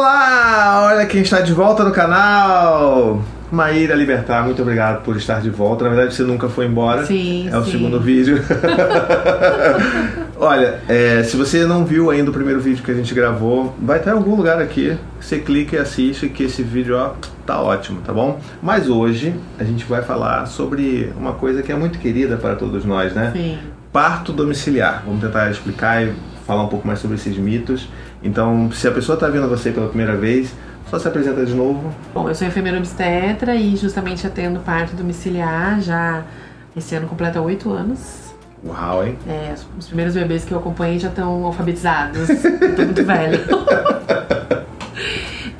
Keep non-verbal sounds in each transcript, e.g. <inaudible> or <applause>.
Olá! Olha quem está de volta no canal! Maíra Libertar, muito obrigado por estar de volta. Na verdade, você nunca foi embora. Sim, É o sim. segundo vídeo. <laughs> Olha, é, se você não viu ainda o primeiro vídeo que a gente gravou, vai estar em algum lugar aqui. Você clica e assiste, que esse vídeo ó, tá ótimo, tá bom? Mas hoje a gente vai falar sobre uma coisa que é muito querida para todos nós, né? Sim. Parto domiciliar. Vamos tentar explicar e falar um pouco mais sobre esses mitos. Então, se a pessoa está vendo você pela primeira vez, só se apresenta de novo. Bom, eu sou enfermeira obstetra e justamente atendo parto domiciliar já esse ano completa oito anos. Uau, hein? É, os- os primeiros bebês que eu acompanhei já estão alfabetizados. eu <laughs> tô muito velha. <laughs>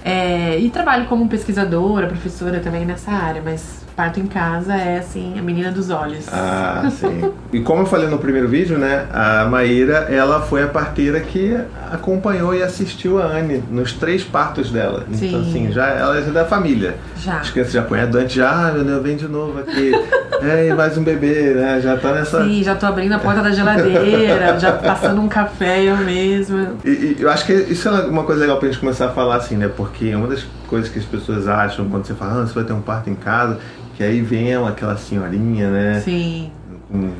É, e trabalho como pesquisadora, professora também nessa área, mas parto em casa é assim, a menina dos olhos. Ah, sim. e como eu falei no primeiro vídeo, né? A Maíra, ela foi a parteira que acompanhou e assistiu a Anne nos três partos dela. Então, Sim. assim, já, ela é da família. Já. As crianças já a Dante, já, ah, meu Deus, vem de novo aqui. <laughs> é, e mais um bebê, né? Já tá nessa. Sim, já tô abrindo a porta da geladeira, já passando um café eu mesma. E, e eu acho que isso é uma coisa legal pra gente começar a falar assim, né? Porque uma das coisas que as pessoas acham quando você fala, ah, você vai ter um parto em casa, que aí vem aquela senhorinha, né? Sim. Com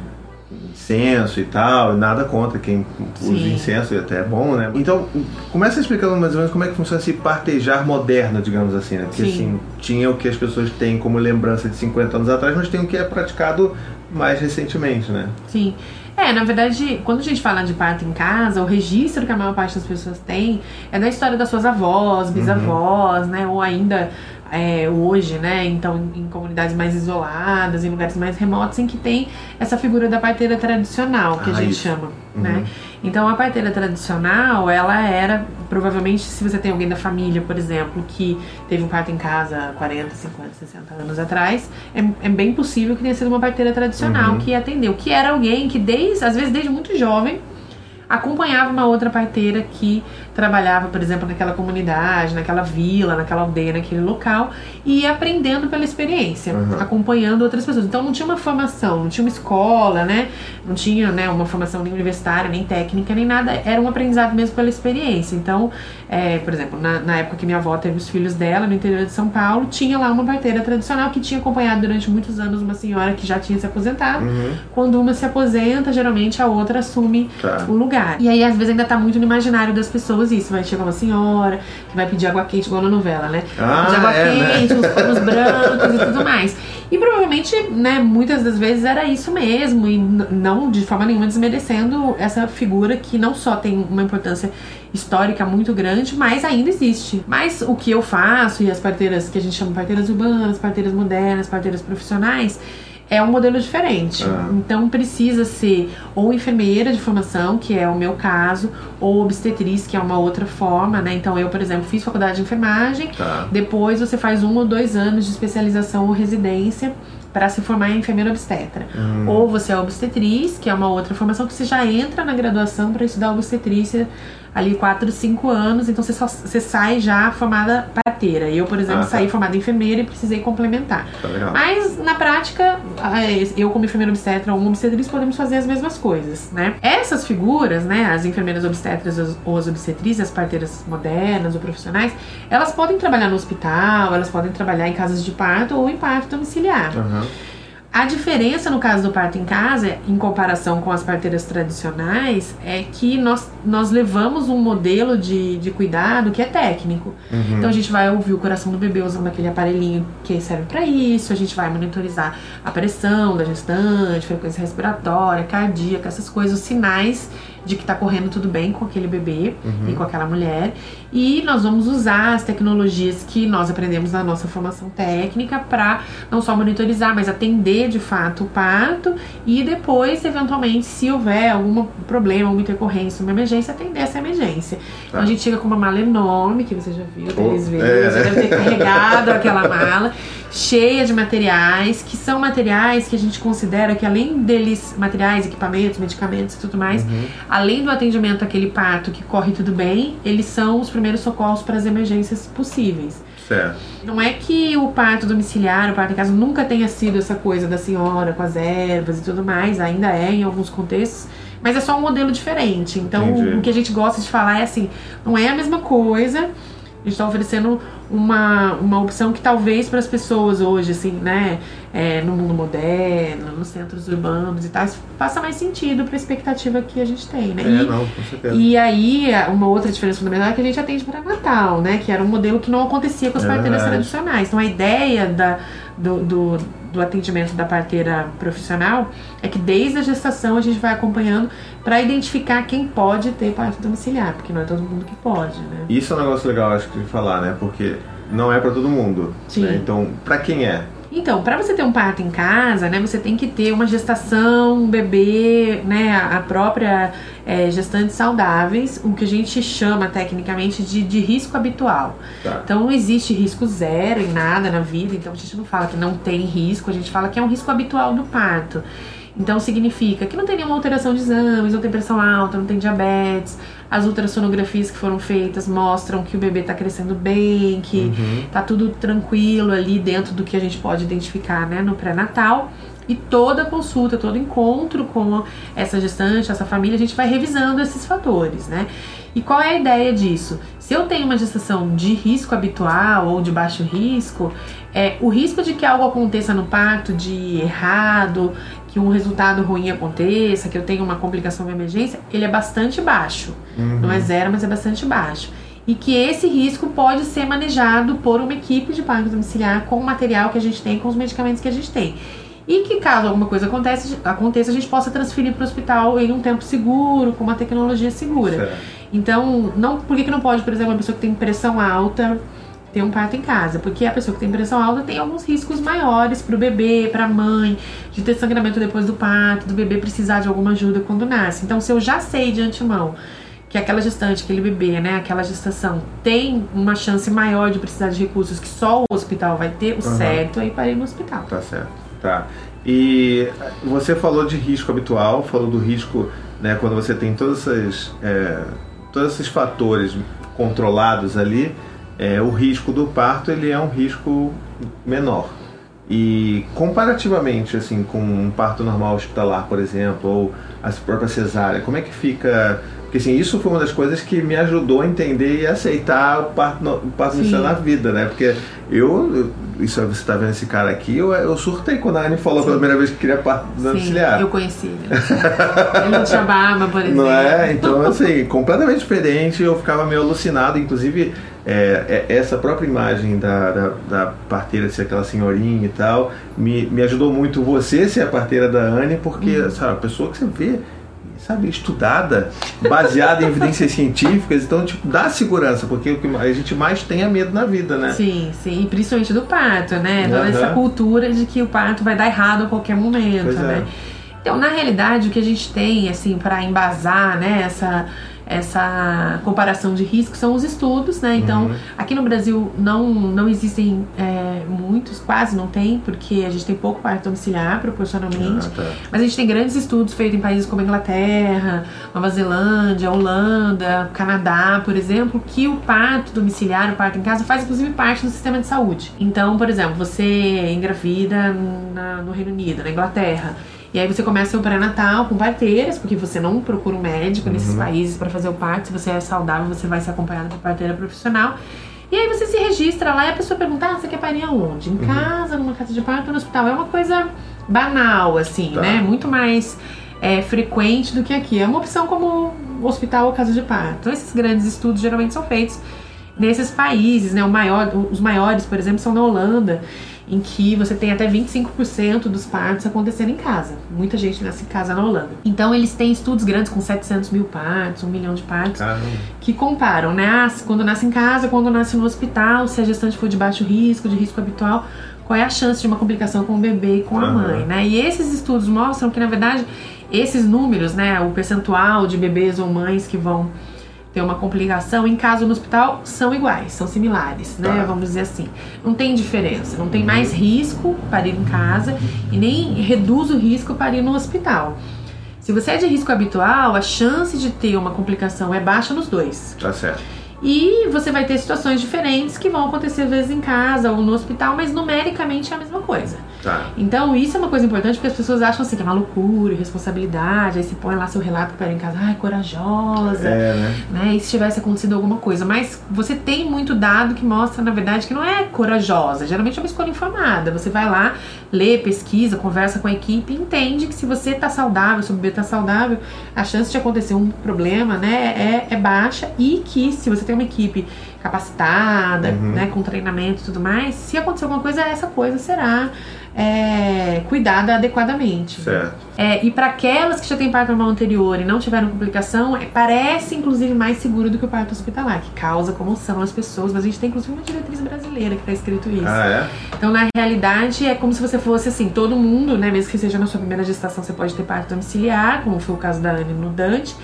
incenso e tal, nada contra quem usa Sim. incenso, e até é bom, né? Então, começa explicando mais ou menos como é que funciona esse partejar moderno, digamos assim, né? Porque Sim. assim, tinha o que as pessoas têm como lembrança de 50 anos atrás, mas tem o que é praticado mais recentemente, né? Sim. É, na verdade, quando a gente fala de parto em casa, o registro que a maior parte das pessoas tem é da história das suas avós, bisavós, né? Ou ainda é, hoje, né? Então, em comunidades mais isoladas, em lugares mais remotos, em que tem essa figura da parteira tradicional, que Ah, a gente isso. chama, Uhum. né? Então, a parteira tradicional, ela era, provavelmente, se você tem alguém da família, por exemplo, que teve um parto em casa 40, 50, 60 anos atrás, é, é bem possível que tenha sido uma parteira tradicional Uhum. que atendeu, que era alguém que, desde, às vezes, desde muito jovem, acompanhava uma outra parteira que trabalhava, por exemplo, naquela comunidade, naquela vila, naquela aldeia, naquele local, e ia aprendendo pela experiência, Uhum. acompanhando outras pessoas. Então não tinha uma formação, não tinha uma escola, né? Não tinha né, uma formação nem universitária, nem técnica, nem nada. Era um aprendizado mesmo pela experiência. Então, é, por exemplo, na, na época que minha avó teve os filhos dela, no interior de São Paulo, tinha lá uma parteira tradicional que tinha acompanhado durante muitos anos uma senhora que já tinha se aposentado. Uhum. Quando uma se aposenta, geralmente a outra assume Tá. o lugar. E aí, às vezes, ainda tá muito no imaginário das pessoas isso. Vai chegar uma senhora que vai pedir água quente, igual na novela, né? Ah, pedir água é, né? quente, uns panos <laughs> brancos e tudo mais. E provavelmente, né, muitas das vezes era isso mesmo. E não de forma nenhuma desmerecendo essa figura que não só tem uma importância histórica muito grande, mas ainda existe. Mas o que eu faço e as parteiras que a gente chama parteiras urbanas, parteiras modernas, parteiras profissionais, é um modelo diferente. Ah. Então precisa ser ou enfermeira de formação, que é o meu caso, ou obstetriz, que é uma outra forma, né? Então eu, por exemplo, fiz faculdade de enfermagem, Tá. depois você faz um ou dois anos de especialização ou residência para se formar em enfermeira obstetra. Hum. Ou você é obstetriz, que é uma outra formação que você já entra na graduação para estudar obstetrícia ali 4, 5 anos, então você, só, você sai já formada parteira. Eu, por exemplo, Ah, tá. saí formada enfermeira e precisei complementar. Tá. Mas na prática, eh, eu como enfermeira obstetra ou obstetriz podemos fazer as mesmas coisas, né? Essas figuras, né, as enfermeiras obstetras as- ou as obstetrizes, as parteiras modernas ou profissionais, elas podem trabalhar no hospital, elas podem trabalhar em casas de parto ou em parto domiciliar. Aham. A diferença no caso do parto em casa, em comparação com as parteiras tradicionais, é que nós, nós levamos um modelo de, de cuidado que é técnico. Uhum. Então a gente vai ouvir o coração do bebê usando aquele aparelhinho que serve para isso, a gente vai monitorizar a pressão da gestante, frequência respiratória, cardíaca, essas coisas, os sinais de que tá correndo tudo bem com aquele bebê Uhum. e com aquela mulher. E nós vamos usar as tecnologias que nós aprendemos na nossa formação técnica para não só monitorizar, mas atender de fato o parto e depois, eventualmente, se houver algum problema, alguma intercorrência, uma emergência, atender essa emergência. Então a gente chega com uma mala enorme, que você já viu, três Oh, vezes, é. já deve ter carregado <laughs> aquela mala, cheia de materiais, que são materiais que a gente considera que além deles, materiais, equipamentos, medicamentos e tudo mais, Uhum. além do atendimento àquele parto que corre tudo bem, eles são os primeiros socorros para as emergências possíveis. Certo. Não é que o parto domiciliar, o parto em casa nunca tenha sido essa coisa da senhora com as ervas e tudo mais, ainda é em alguns contextos, mas é só um modelo diferente. Então, Entendi. o que a gente gosta de falar é assim, não é a mesma coisa, A gente está oferecendo uma, uma opção que talvez para as pessoas hoje, assim, né, é, no mundo moderno, nos centros urbanos e tal, faça mais sentido para a expectativa que a gente tem, né? É, e, não, com certeza. E aí, uma outra diferença fundamental é que a gente atende para Natal, né? Que era um modelo que não acontecia com as É parteiras verdade. tradicionais. Então, a ideia da, do, do, do atendimento da parteira profissional é que desde a gestação a gente vai acompanhando para identificar quem pode ter parto domiciliar, porque não é todo mundo que pode, né? Isso é um negócio legal, acho que falar, né? Porque não é pra todo mundo. Sim. né? Então, pra quem é? Então, para você ter um parto em casa, né, você tem que ter uma gestação, um bebê, né, a a própria é, gestantes saudáveis, o que a gente chama tecnicamente de, de risco habitual. Tá. Então, não existe risco zero em nada na vida, então a gente não fala que não tem risco, a gente fala que é um risco habitual do parto. Então, significa que não tem nenhuma alteração de exames, não tem pressão alta, não tem diabetes, as ultrassonografias que foram feitas mostram que o bebê está crescendo bem, que Uhum. tá tudo tranquilo ali dentro do que a gente pode identificar né, no pré-natal. E toda consulta, todo encontro com essa gestante, essa família, a gente vai revisando esses fatores, né? E qual é a ideia disso? Se eu tenho uma gestação de risco habitual ou de baixo risco, é, o risco de que algo aconteça no parto de errado, que um resultado ruim aconteça, que eu tenha uma complicação de emergência, ele é bastante baixo. Uhum. Não é zero, mas é bastante baixo. E que esse risco pode ser manejado por uma equipe de parto domiciliar com o material que a gente tem, com os medicamentos que a gente tem. E que caso alguma coisa aconteça, aconteça a gente possa transferir para o hospital em um tempo seguro, com uma tecnologia segura. Certo. Então, não, por que, que não pode, por exemplo, uma pessoa que tem pressão alta ter um parto em casa? Porque a pessoa que tem pressão alta tem alguns riscos maiores para o bebê, para a mãe, de ter sangramento depois do parto, do bebê precisar de alguma ajuda quando nasce. Então, se eu já sei de antemão que aquela gestante, aquele bebê, né, aquela gestação tem uma chance maior de precisar de recursos que só o hospital vai ter, o Aham. certo é ir para ir no hospital. Tá certo. Tá. E você falou de risco habitual, falou do risco, né, quando você tem todos esses, é, todos esses fatores controlados ali, é, o risco do parto ele é um risco menor. E comparativamente assim com um parto normal hospitalar, por exemplo, ou a própria cesárea, como é que fica? Porque assim, isso foi uma das coisas que me ajudou a entender e aceitar o parto, o parto Sim. na vida, né? Porque eu, isso você tá vendo esse cara aqui, eu, eu surtei quando a Anne falou pela primeira vez que queria parto. Sim, eu conheci ele. ele não tinha barba, por exemplo. Não é? Então, assim, completamente diferente. Eu ficava meio alucinado. Inclusive, é, é, essa própria imagem da, da, da parteira ser aquela senhorinha e tal, me, me ajudou muito você ser a parteira da Anne, porque, Uhum. sabe, a pessoa que você vê, sabe, estudada, baseada em evidências científicas, então, tipo, dá segurança, porque o que a gente mais tem é medo na vida, né? Sim, sim, e principalmente do parto, né? Toda Aham. essa cultura de que o parto vai dar errado a qualquer momento, Pois é. né? Então, na realidade, o que a gente tem, assim, para embasar, né, essa, essa comparação de risco são os estudos, né? Então, Uhum. aqui no Brasil não, não existem é, muitos, quase não tem, porque a gente tem pouco parto domiciliar proporcionalmente. Ah, tá. Mas a gente tem grandes estudos feitos em países como a Inglaterra, Nova Zelândia, Holanda, Canadá, por exemplo, que o parto domiciliar, o parto em casa, faz inclusive parte do sistema de saúde. Então, por exemplo, você engravida na- no Reino Unido, na Inglaterra. E aí você começa o pré-natal com parteiras, porque você não procura um médico nesses Uhum. países para fazer o parto. Se você é saudável, você vai ser acompanhado por parteira profissional. E aí você se registra lá e a pessoa pergunta: ah, você quer parir aonde? Em Uhum. casa, numa casa de parto no hospital? É uma coisa banal, assim, Tá. né? Muito mais é, frequente do que aqui. É uma opção como hospital ou casa de parto. Então, esses grandes estudos geralmente são feitos nesses países, né? O maior, os maiores, por exemplo, são na Holanda, em que você tem até 25% dos partos acontecendo em casa. Muita gente nasce em casa na Holanda. Então, eles têm estudos grandes com 700 mil partos, um milhão de partos Caramba. que comparam, né? Ah, quando nasce em casa, quando nasce no hospital, se a gestante for de baixo risco, de risco habitual, qual é a chance de uma complicação com o bebê e com a mãe, né? E esses estudos mostram que, na verdade, esses números, né, o percentual de bebês ou mães que vão ter uma complicação em caso no hospital são iguais, são similares, né? Tá. Vamos dizer assim. Não tem diferença, não tem mais risco para ir em casa e nem reduz o risco para ir no hospital. Se você é de risco habitual, a chance de ter uma complicação é baixa nos dois. Tá certo. E você vai ter situações diferentes que vão acontecer às vezes em casa ou no hospital, mas numericamente é a mesma coisa. Tá. Então, isso é uma coisa importante porque as pessoas acham assim que é uma loucura, responsabilidade, aí você põe lá seu relato para em casa, ai, corajosa, É, né? né? E se tivesse acontecido alguma coisa. Mas você tem muito dado que mostra, na verdade, que não é corajosa. Geralmente é uma escolha informada. Você vai lá, lê, pesquisa, conversa com a equipe entende que se você tá saudável, se o bebê tá saudável, a chance de acontecer um problema, né, é, é baixa. E que se você tem uma equipe capacitada, Uhum. né, com treinamento e tudo mais, se acontecer alguma coisa, essa coisa será é, cuidada adequadamente. Certo. É, e para aquelas que já têm parto normal anterior e não tiveram complicação, é, parece inclusive mais seguro do que o parto hospitalar, que causa comoção às pessoas, mas a gente tem inclusive uma diretriz brasileira que está escrito isso. Ah, é? Então, na realidade, é como se você fosse assim, todo mundo, né, mesmo que seja na sua primeira gestação, você pode ter parto domiciliar, como foi o caso da Anne no Dante,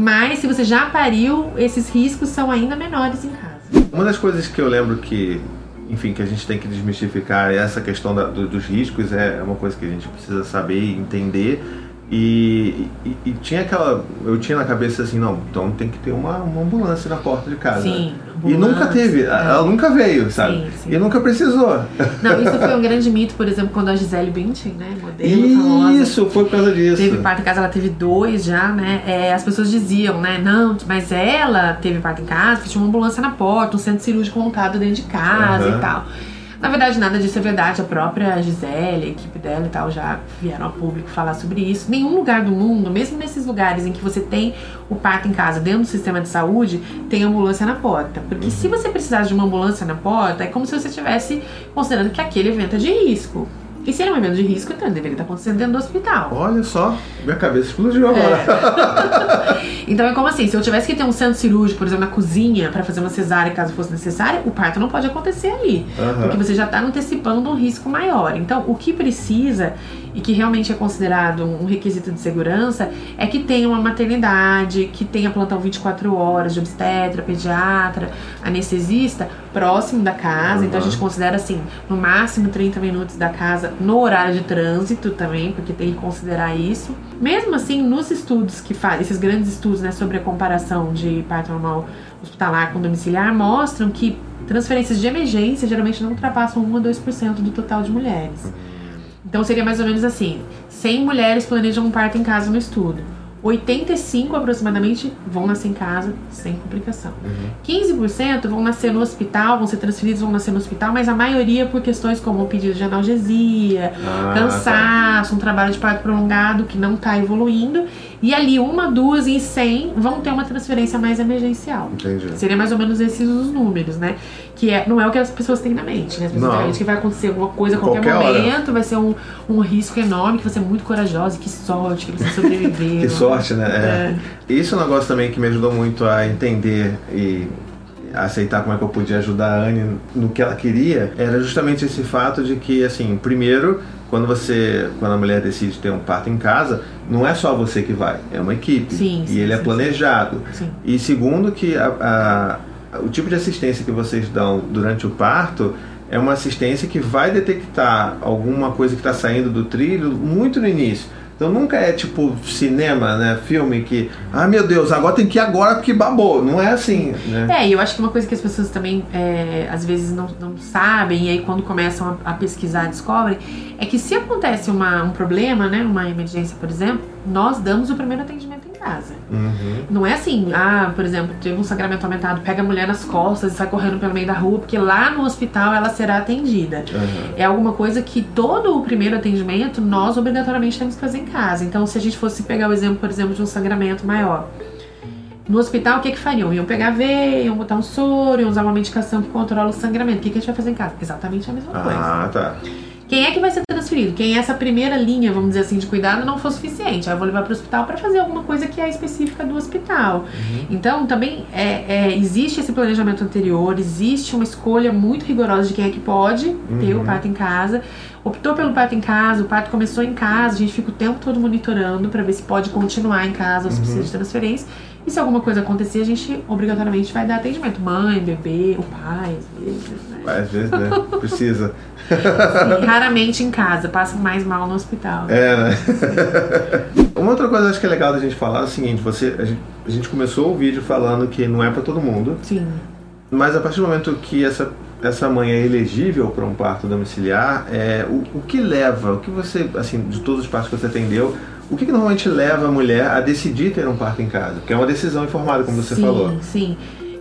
mas se você já pariu, esses riscos são ainda menores em casa. Uma das coisas que eu lembro que, enfim, que a gente tem que desmistificar é essa questão da- do- dos riscos, é uma coisa que a gente precisa saber e entender. E, e- e tinha aquela. Eu tinha na cabeça assim, não, então tem que ter uma, uma ambulância na porta de casa. Sim, E nunca teve, ela nunca veio, sabe? Sim, sim. E nunca precisou. Não, isso foi um <laughs> grande mito, por exemplo, quando a Gisele Bündchen, né, modelo famosa, Isso, foi por causa disso. Teve parto em casa, ela teve dois já, né? É, as pessoas diziam, né? Não, mas ela teve parto em casa, tinha uma ambulância na porta, um centro cirúrgico montado dentro de casa Aham. e tal. Na verdade, nada disso é verdade. A própria Gisele, a equipe dela e tal, já vieram ao público falar sobre isso. Nenhum lugar do mundo, mesmo nesses lugares em que você tem o parto em casa dentro do sistema de saúde, tem ambulância na porta. Porque se você precisasse de uma ambulância na porta, é como se você estivesse considerando que aquele evento é de risco. E se ele é um evento de risco, então ele deveria estar acontecendo dentro do hospital. Olha só, minha cabeça explodiu agora. É. <laughs> Então é como assim, se eu tivesse que ter um centro cirúrgico, por exemplo, na cozinha, para fazer uma cesárea caso fosse necessária, o parto não pode acontecer ali. Porque você já está antecipando um risco maior. Então, o que precisa e que realmente é considerado um requisito de segurança é que tenha uma maternidade, que tenha plantão 24 horas de obstetra, pediatra, anestesista próximo da casa. Então a Uhum. gente considera assim, no máximo 30 minutos da casa no horário de trânsito também, porque tem que considerar isso. Mesmo assim, nos estudos que fazem, esses grandes estudos né, sobre a comparação de parto normal hospitalar com domiciliar, mostram que transferências de emergência geralmente não ultrapassam 1 a 2% do total de mulheres. Então seria mais ou menos assim: 100 mulheres planejam um parto em casa no estudo. 85 aproximadamente vão nascer em casa sem complicação. 15% vão nascer no hospital, vão ser transferidos, vão nascer no hospital, mas a maioria por questões como pedido de analgesia, Ah, cansaço, um trabalho de parto prolongado que não está evoluindo. E ali, uma, duas em 100 vão ter uma transferência mais emergencial. Entendi. Seria mais ou menos esses os números, né? Que é, não é o que as pessoas têm na mente, né? As pessoas têm na mente que vai acontecer alguma coisa a qualquer, Qualquer hora. momento, vai ser um, um risco enorme, que você é muito corajosa, que sorte, que você sobreviveu. <laughs> Que sorte, né? É. Isso é um negócio também que me ajudou muito a entender e aceitar como é que eu podia ajudar a Anne no que ela queria, era justamente esse fato de que, assim, primeiro, quando você, quando a mulher decide ter um parto em casa, não é só você que vai, é uma equipe. Sim, e sim, ele é sim, planejado. E segundo que a- a- o tipo de assistência que vocês dão durante o parto é uma assistência que vai detectar alguma coisa que está saindo do trilho muito no início. Então nunca é tipo cinema, né? Filme que, ah meu Deus, agora tem que ir agora porque babou. Não é assim, né? É, e eu acho que uma coisa que as pessoas também é, às vezes não, não sabem, e aí quando começam a, a pesquisar descobrem, é que se acontece uma, um problema, né, uma emergência, por exemplo, nós damos o primeiro atendimento casa. Uhum. Não é assim, ah, por exemplo, teve um sangramento aumentado, pega a mulher nas costas e sai correndo pelo meio da rua, porque lá no hospital ela será atendida. Uhum. É alguma coisa que todo o primeiro atendimento nós obrigatoriamente temos que fazer em casa. Então, se a gente fosse pegar o exemplo, por exemplo, de um sangramento maior. No hospital, o que que fariam? Iam pegar veia, iam botar um soro, iam usar uma medicação que controla o sangramento. O que, que a gente vai fazer em casa? Exatamente a mesma coisa. Ah, tá. Quem é que vai ser transferido? Quem essa primeira linha, vamos dizer assim, de cuidado não for suficiente. Aí eu vou levar para o hospital para fazer alguma coisa que é específica do hospital. Então, também é, é, existe esse planejamento anterior, existe uma escolha muito rigorosa de quem é que pode ter Uhum. o parto em casa. Optou pelo parto em casa, o parto começou em casa, a gente fica o tempo todo monitorando para ver se pode continuar em casa ou se Uhum. precisa de transferência. E se alguma coisa acontecer, a gente obrigatoriamente vai dar atendimento. Mãe, bebê, o pai, às vezes, né? Às vezes, né? Precisa. Sim, raramente em casa, passa mais mal no hospital. É, né? Uma outra coisa que acho que é legal da gente falar é o seguinte, você, a gente, a gente começou o vídeo falando que não é para todo mundo. Sim. Mas a partir do momento que essa, essa mãe é elegível para um parto domiciliar, é, o, o que leva, o que você, assim, de todos os partos que você atendeu, o que, que normalmente leva a mulher a decidir ter um parto em casa? Porque é uma decisão informada, como você sim, falou. Sim, sim.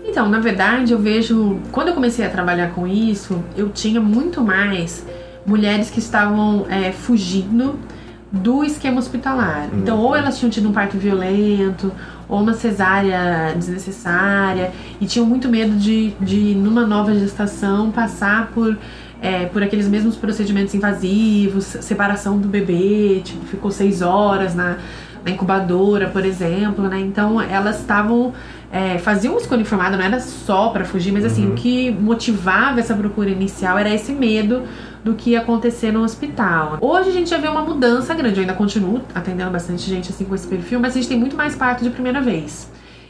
Então, na verdade, eu vejo. Quando eu comecei a trabalhar com isso, eu tinha muito mais mulheres que estavam é, fugindo do esquema hospitalar. Uhum. Então, ou elas tinham tido um parto violento, ou uma cesárea desnecessária, e tinham muito medo de, de numa nova gestação, passar por. É, por aqueles mesmos procedimentos invasivos, separação do bebê, tipo, ficou seis horas na, na incubadora, por exemplo, né? Então elas estavam é, faziam uma escolha informada, não era só para fugir, mas assim, uhum. o que motivava essa procura inicial era esse medo do que ia acontecer no hospital. Hoje a gente já vê uma mudança grande, eu ainda continuo atendendo bastante gente assim com esse perfil, mas a gente tem muito mais parto de primeira vez.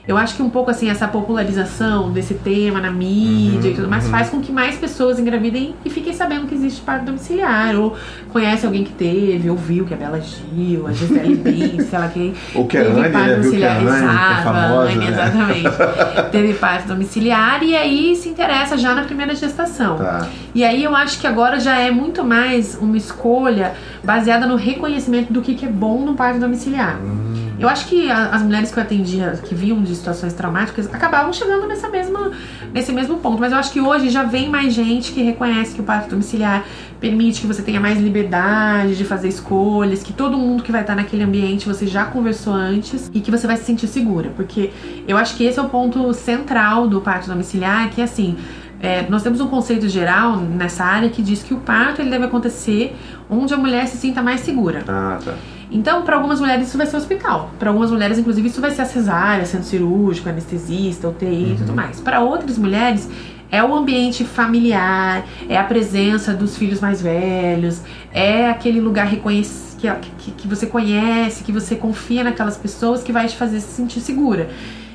Eu acho que um pouco assim, essa popularização desse tema na mídia uhum, e tudo mais uhum. faz com que mais pessoas engravidem e fiquem sabendo que existe parto domiciliar. Ou conhece alguém que teve, ou viu que a Bela Gil, a Gisele <laughs> Bündchen, sei lá quem. Ou que a Anne, né? Viu que a Anne, que é famosa, Anne, né? exatamente. <laughs> teve parto domiciliar e aí se interessa já na primeira gestação. Tá. E aí eu acho que agora já é muito mais uma escolha baseada no reconhecimento do que, que é bom no parto domiciliar. Hum. Eu acho que a, as mulheres que eu atendia, que vinham de situações traumáticas, acabavam chegando nessa mesma, nesse mesmo ponto. Mas eu acho que hoje já vem mais gente que reconhece que o parto domiciliar permite que você tenha mais liberdade de fazer escolhas, que todo mundo que vai estar naquele ambiente você já conversou antes e que você vai se sentir segura. Porque eu acho que esse é o ponto central do parto domiciliar, que é assim. É, nós temos um conceito geral nessa área que diz que o parto ele deve acontecer onde a mulher se sinta mais segura. Ah, tá. Então, para algumas mulheres isso vai ser hospital. Para algumas mulheres, inclusive, isso vai ser a cesárea, centro cirúrgico, anestesista, UTI uhum. e tudo uhum. mais. Para outras mulheres, é o ambiente familiar, é a presença dos filhos mais velhos, é aquele lugar reconhecido. Que, que, que você conhece, que você confia naquelas pessoas que vai te fazer se sentir segura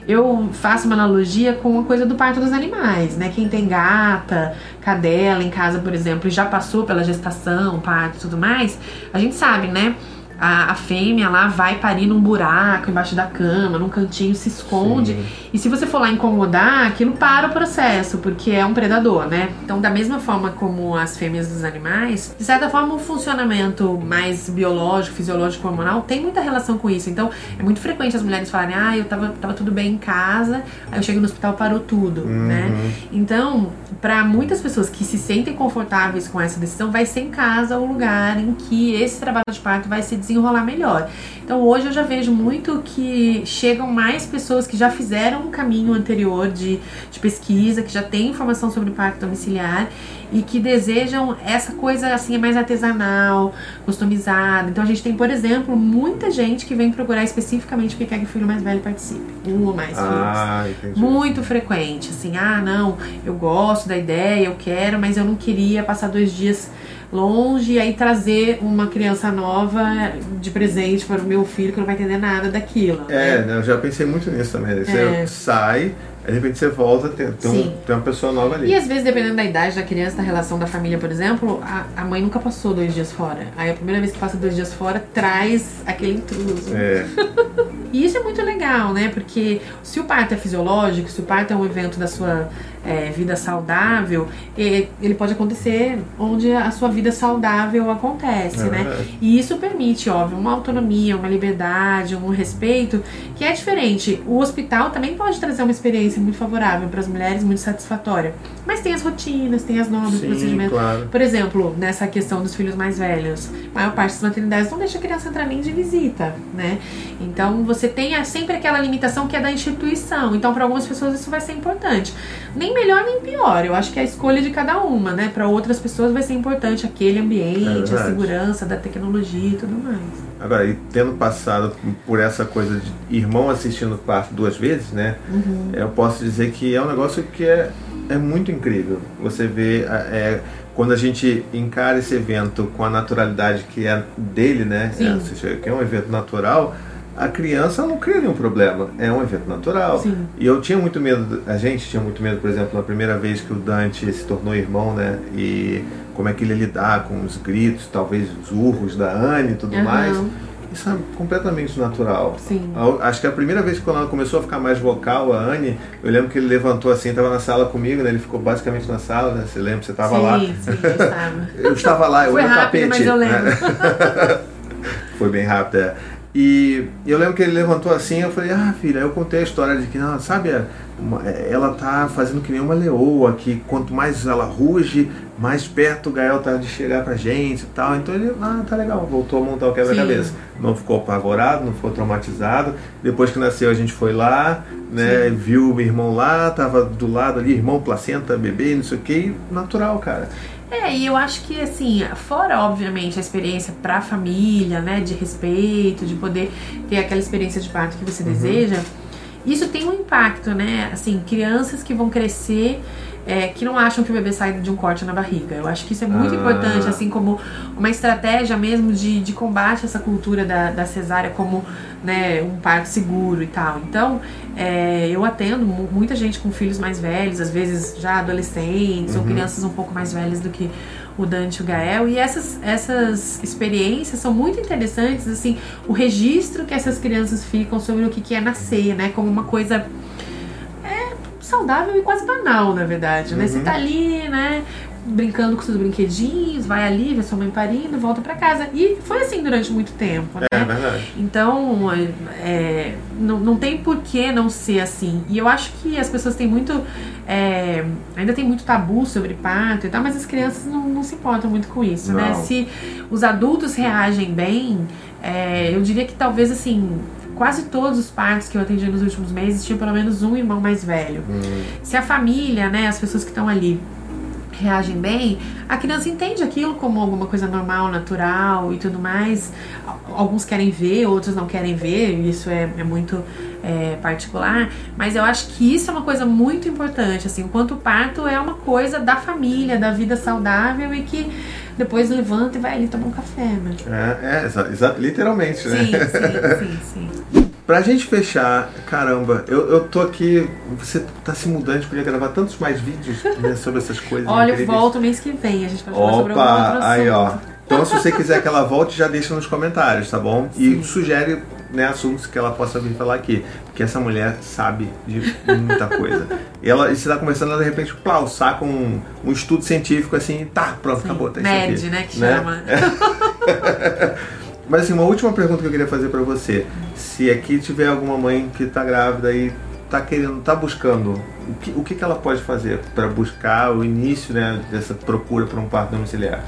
eu faço uma analogia com a coisa do parto dos animais, né? Quem tem gata, cadela em casa, por exemplo, e já passou pela gestação, parto e tudo mais, a gente sabe, né? A, a, fêmea lá vai parir num buraco embaixo da cama, num cantinho, se esconde. Sim. E se você for lá incomodar, aquilo para o processo, porque é um predador, né? Então, da mesma forma como as fêmeas dos animais, de certa forma, o funcionamento mais biológico, fisiológico, hormonal tem muita relação com isso. Então, é muito frequente as mulheres falarem: ah, eu tava, tava tudo bem em casa, aí eu chego no hospital, parou tudo, uhum. né? Então, para muitas pessoas que se sentem confortáveis com essa decisão, vai ser em casa o lugar em que esse trabalho de parto vai se desenrolar melhor. Então hoje eu já vejo muito que chegam mais pessoas que já fizeram um caminho anterior de, de pesquisa, que já têm informação sobre parto domiciliar e que desejam essa coisa assim mais artesanal, customizada. Então a gente tem, por exemplo, muita gente que vem procurar especificamente porque quer que o filho mais velho participe. Um ou mais ah, filhos. Muito frequente, assim, ah, não, eu gosto da ideia, eu quero, mas eu não queria passar dois dias longe e aí trazer uma criança nova de presente para o meu filho que não vai entender nada daquilo. É, né? eu já pensei muito nisso também. Você é. sai, Aí, de repente você volta, tem, tem, um, tem, uma pessoa nova ali. E às vezes, dependendo da idade da criança, da relação da família, por exemplo, a, a mãe nunca passou dois dias fora. Aí a primeira vez que passa dois dias fora, traz aquele intruso. É. <laughs> e isso é muito legal, né? Porque se o parto é fisiológico, se o parto é um evento da sua é, vida saudável, ele pode acontecer onde a sua vida saudável acontece, é né? E isso permite, óbvio, uma autonomia, uma liberdade, um respeito que é diferente. O hospital também pode trazer uma experiência muito favorável para as mulheres, muito satisfatória. Mas tem as rotinas, tem as normas, Sim, procedimentos. Claro. Por exemplo, nessa questão dos filhos mais velhos, a maior parte das maternidades não deixa a criança entrar nem de visita, né? Então você tem sempre aquela limitação que é da instituição. Então, para algumas pessoas isso vai ser importante. Nem melhor nem pior. Eu acho que é a escolha de cada uma, né? Para outras pessoas vai ser importante aquele ambiente, é a segurança da tecnologia e tudo mais. Agora, e tendo passado por essa coisa de irmão assistindo parto duas vezes, né? Uhum. Eu posso dizer que é um negócio que é, é muito incrível. Você vê é, quando a gente encara esse evento com a naturalidade que é dele, né? É, que é um evento natural a criança não cria nenhum problema. É um evento natural. Sim. E eu tinha muito medo, a gente tinha muito medo, por exemplo, na primeira vez que o Dante se tornou irmão, né? E como é que ele lidar com os gritos, talvez os urros da Anne e tudo Aham. mais. Isso é completamente natural. Sim. Acho que a primeira vez que ela começou a ficar mais vocal, a Anne, eu lembro que ele levantou assim, estava na sala comigo, né? Ele ficou basicamente na sala, né? Você lembra? Você estava lá. sim, eu estava. Eu estava lá, eu Foi era o rápido, tapete. mas eu lembro. né? <laughs> Foi bem rápido, é. E eu lembro que ele levantou assim, eu falei, ah, filha, eu contei a história de que, não, sabe, uma- ela tá fazendo que nem uma leoa, que quanto mais ela ruge, mais perto o Gael tá de chegar pra gente e tal. Então ele, ah, tá legal, voltou a montar o quebra-cabeça. Não ficou apavorado, não ficou traumatizado. Depois que nasceu, a gente foi lá, né, viu o irmão lá, tava do lado ali, irmão, placenta, bebê, não sei o que, natural, cara. É, e eu acho que assim, fora obviamente a experiência pra família, né, de respeito, de poder ter aquela experiência de parto que você Uhum. deseja, isso tem um impacto, né? Assim, crianças que vão crescer é, que não acham que o bebê sai de um corte na barriga. Eu acho que isso é muito Ah. importante, assim como uma estratégia mesmo de, de combate a essa cultura da, da cesárea como né, um parto seguro e tal. Então, é, eu atendo mu- muita gente com filhos mais velhos, às vezes já adolescentes ou Uhum. crianças um pouco mais velhas do que o Dante e o Gael. E essas, essas experiências são muito interessantes, assim, o registro que essas crianças ficam sobre o que, que é nascer, né? Como uma coisa é, saudável e quase banal, na verdade, né? Você Uhum. tá ali, né? Brincando com seus brinquedinhos, vai ali, vê sua mãe parindo, volta pra casa. E foi assim durante muito tempo, né? É verdade. Então, é, não, não tem por que não ser assim. E eu acho que as pessoas têm muito. é, ainda tem muito tabu sobre parto e tal, mas as crianças não, não se importam muito com isso, né? Não. Se os adultos reagem bem, é, eu diria que talvez assim. Quase todos os partos que eu atendi nos últimos meses tinham pelo menos um irmão mais velho. Hum, Se a família, né, as pessoas que estão ali reagem bem, a criança entende aquilo como alguma coisa normal, natural e tudo mais. Alguns querem ver, outros não querem ver, isso é, é muito é, particular. Mas eu acho que isso é uma coisa muito importante, assim, enquanto o parto é uma coisa da família, da vida saudável e que depois levanta e vai ali tomar um café, né? É, é literalmente, né? Sim, sim, sim, sim. <laughs> Pra gente fechar, caramba, eu, eu tô aqui. Você tá se mudando, a gente podia gravar tantos mais vídeos né, sobre essas coisas. Olha, eu incríveis. volto mês que vem, a gente pode falar sobre algum outro Opa, aí ó. Então, se você quiser que ela volte, já deixa nos comentários, tá bom? E Sim. sugere né, assuntos que ela possa vir falar aqui. Porque essa mulher sabe de muita coisa. E ela, e você tá conversando, ela de repente, plau, saca um, um estudo científico assim, tá, pronto, acabou, tá isso aqui. Né, que chama. <laughs> Mas assim, uma última pergunta que eu queria fazer pra você. Se aqui tiver alguma mãe que tá grávida e tá querendo, tá buscando, o que, o que, que ela pode fazer pra buscar o início né, dessa procura por um parto domiciliar?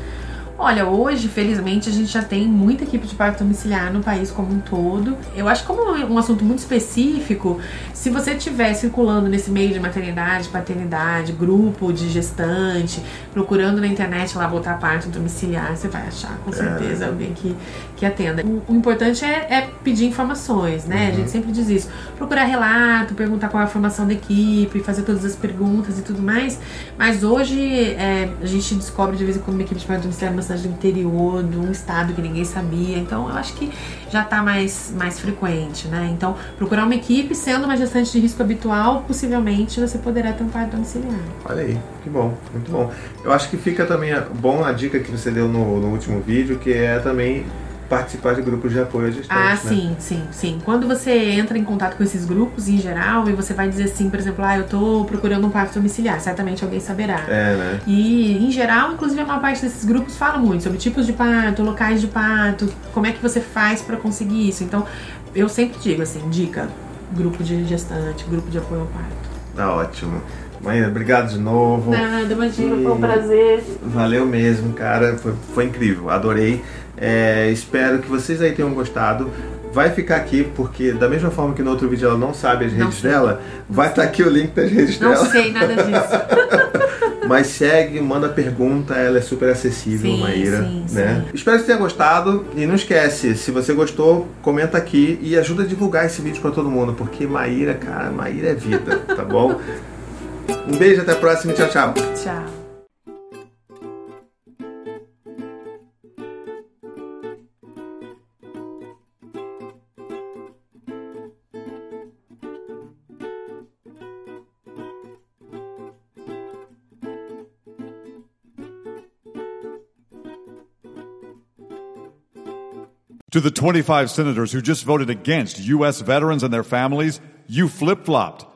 Olha, hoje, felizmente, a gente já tem muita equipe de parto domiciliar no país como um todo. Eu acho que como é um assunto muito específico, se você estiver circulando nesse meio de maternidade, paternidade, grupo de gestante, procurando na internet lá botar parto domiciliar, você vai achar com certeza alguém que, que atenda. O, o importante é, é pedir informações, né? A gente sempre diz isso. Procurar relato, perguntar qual é a formação da equipe, fazer todas as perguntas e tudo mais. Mas hoje é, a gente descobre de vez em quando uma equipe de parto domiciliar do interior, de um estado que ninguém sabia. Então eu acho que já está mais, mais frequente, né? Então procurar uma equipe, sendo uma gestante de risco habitual, possivelmente você poderá ter um parto domiciliar. Olha aí, que bom, muito bom. Eu acho que fica também bom a dica que você deu no, no último vídeo, que é também participar de grupos de apoio à distância. Ah, né? sim, sim, sim. Quando você entra em contato com esses grupos em geral e você vai dizer assim, por exemplo, ah, eu tô procurando um parto domiciliar, certamente alguém saberá. É, né? E, em geral, inclusive, a maior parte desses grupos fala muito sobre tipos de parto, locais de parto, como é que você faz pra conseguir isso. Então, eu sempre digo assim, dica, grupo de gestante, grupo de apoio ao parto. Tá ótimo. Maíra, obrigado de novo. Nada, imagina, foi um E- prazer. Valeu mesmo, cara. Foi, foi incrível, adorei. É, espero que vocês aí tenham gostado. Vai ficar aqui, porque da mesma forma que no outro vídeo ela não sabe as Não redes sei. dela, vai estar aqui o link das redes Não dela. sei nada disso. <laughs> Mas segue, manda pergunta, ela é super acessível, Sim, Maíra. sim, né? sim. Espero que você tenha gostado. E não esquece, se você gostou, comenta aqui e ajuda a divulgar esse vídeo pra todo mundo, porque Maíra, cara, Maíra é vida, tá bom? <laughs> Um beijo, até a próxima tchau, tchau. Tchau. To the 25 senators who just voted against U.S. veterans and their families, you flip flopped